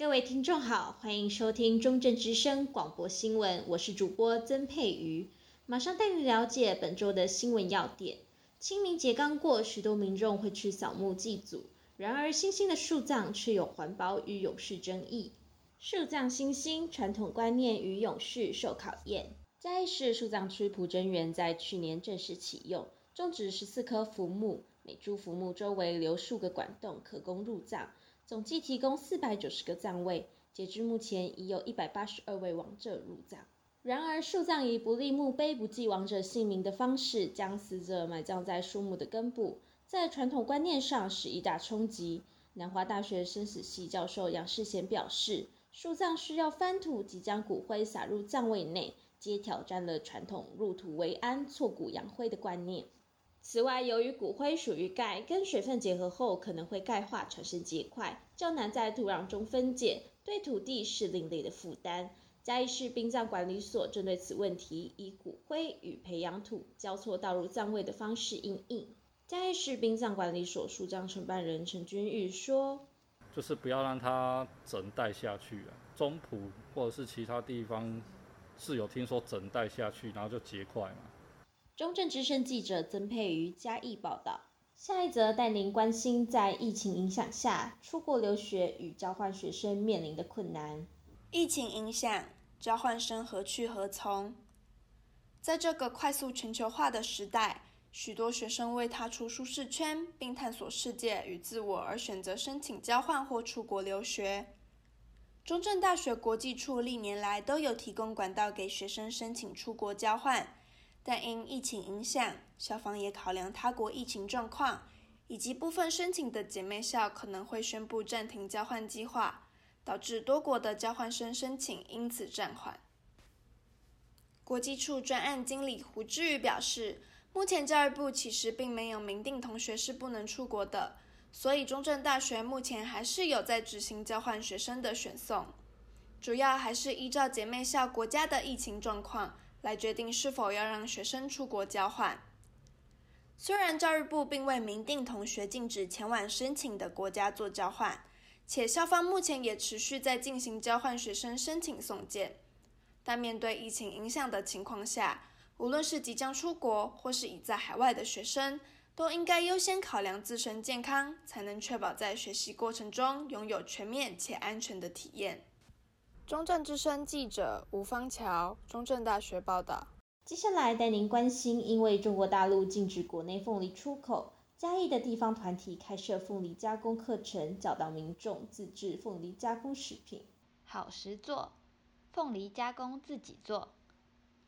各位听众好，欢迎收听中正之声广播新闻，我是主播曾佩瑜，马上带你了解本周的新闻要点。清明节刚过，许多民众会去扫墓祭祖，然而新兴的树葬却有环保与永续争议。树葬新兴，传统观念与永续受考验。嘉义市树葬区蒲真园在去年正式启用，种植十四棵浮木，每株浮木周围留数个管洞，可供入葬。总计提供四百九十个葬位，截至目前已有一百八十二位亡者入葬。然而，树葬以不立墓碑、不记亡者姓名的方式，将死者埋葬在树木的根部，在传统观念上是一大冲击。南华大学生死系教授杨世贤表示，树葬需要翻土及将骨灰撒入葬位内，皆挑战了传统入土为安、挫骨扬灰的观念。此外，由于骨灰属于钙，跟水分结合后可能会钙化产生结块，较难在土壤中分解，对土地是另类的负担。嘉义市殡葬管理所针对此问题，以骨灰与培养土交错倒入葬位的方式应应。嘉义市殡葬管理所树葬承办人陈君玉说：“就是不要让它整袋下去啊，中埔或者是其他地方是有听说整袋下去，然后就结块嘛。”中正之声记者曾佩瑜嘉义报道。下一则带您关心，在疫情影响下，出国留学与交换学生面临的困难。疫情影响，交换生何去何从？在这个快速全球化的时代，许多学生为踏出舒适圈，并探索世界与自我而选择申请交换或出国留学。中正大学国际处历年来都有提供管道给学生申请出国交换。但因疫情影响，校方也考量他国疫情状况，以及部分申请的姐妹校可能会宣布暂停交换计划，导致多国的交换生申请因此暂缓。国际处专案经理胡志宇表示，目前教育部其实并没有明定同学是不能出国的，所以中正大学目前还是有在执行交换学生的选送，主要还是依照姐妹校国家的疫情状况。来决定是否要让学生出国交换。虽然教育部并未明定同学禁止前往申请的国家做交换，且校方目前也持续在进行交换学生申请送件，但面对疫情影响的情况下，无论是即将出国或是已在海外的学生，都应该优先考量自身健康，才能确保在学习过程中拥有全面且安全的体验。中正之声记者吴方桥，中正大学报道。接下来带您关心，因为中国大陆禁止国内凤梨出口，嘉义的地方团体开设凤梨加工课程，教导民众自制凤梨加工食品。好食做，凤梨加工自己做。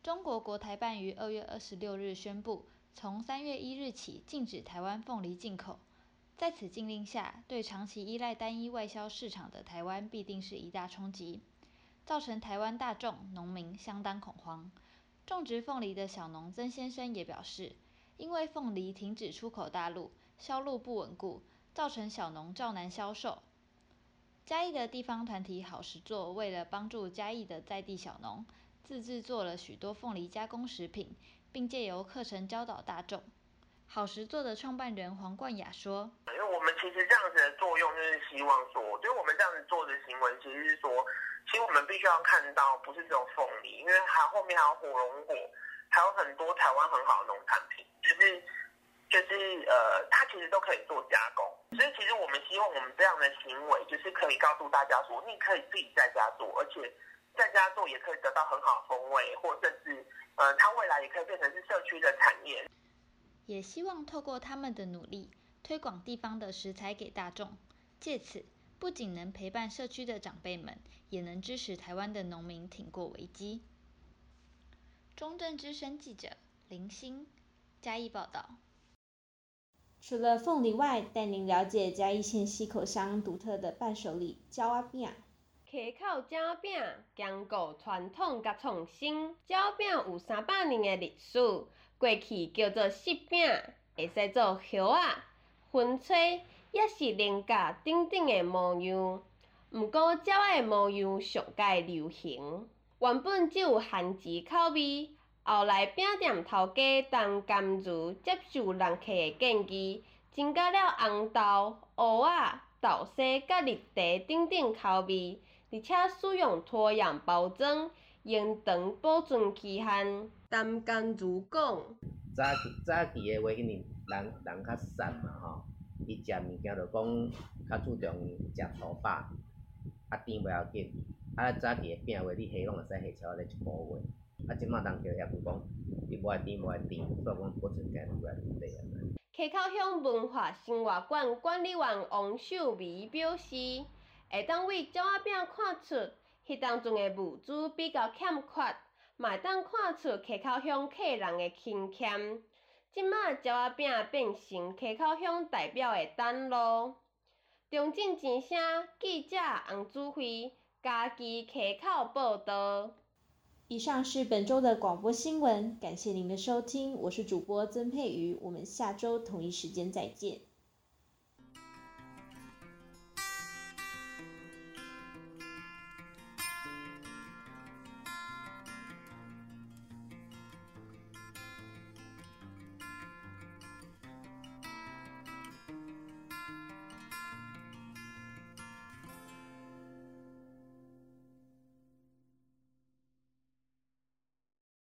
中国国台办于二月二十六日宣布，从三月一日起禁止台湾凤梨进口。在此禁令下，对长期依赖单一外销市场的台湾，必定是一大冲击。造成台湾大众农民相当恐慌。种植凤梨的小农曾先生也表示，因为凤梨停止出口大陆，销路不稳固，造成小农较难销售。嘉义的地方团体好食作为了帮助嘉义的在地小农，自制作了许多凤梨加工食品，并借由课程教导大众。好食作的创办人黄冠雅说：“因为我们其实这样子的作用，就是希望说，就是我们这样子做的行为，其实是说。”其实我们必须要看到，不是只有凤梨，因为还后面还有火龙果，还有很多台湾很好的农产品，就是就是呃，它其实都可以做加工。所以其实我们希望我们这样的行为，就是可以告诉大家说，你可以自己在家做，而且在家做也可以得到很好的风味，或甚至呃，它未来也可以变成是社区的产业。也希望透过他们的努力，推广地方的食材给大众，借此。不仅能陪伴社区的长辈们，也能支持台湾的农民挺过危机。中正之声记者林欣嘉义报道。除了凤梨外，带您了解嘉义县溪口乡独特的伴手礼焦阿饼。溪口焦仔饼兼顾传统甲创新，焦仔饼有三百年的历史，过去叫做柿饼，会使做叶仔、薰吹。也是菱角等等的模样，毋过焦仔的模样上界流行。原本只有韩籍口味，后来饼店头家陈甘如接受人客的建议，增加了红豆、芋仔、豆沙甲绿茶等等口味，而且使用脱氧包装，延长保存期限。陈甘如讲：早早期诶话，迄年人人较瘦嘛吼，伊食物件着讲较注重食粗饱，啊甜袂要紧。啊早期诶饼话，你下拢会使下超过一个月。啊，即马人叫也不讲，伊无爱甜无爱甜，所以讲保存起来愈来愈短啊。溪口乡文化生活馆管理员王秀美表示，会当为鸟仔饼看出迄当中诶物资比较欠缺，嘛当看出溪口乡客人诶勤俭。即卖鸟仔饼变成溪口乡代表的灯笼。中正之声记者洪子辉，嘉义溪口报道。以上是本周的广播新闻，感谢您的收听，我是主播曾佩瑜，我们下周同一时间再见。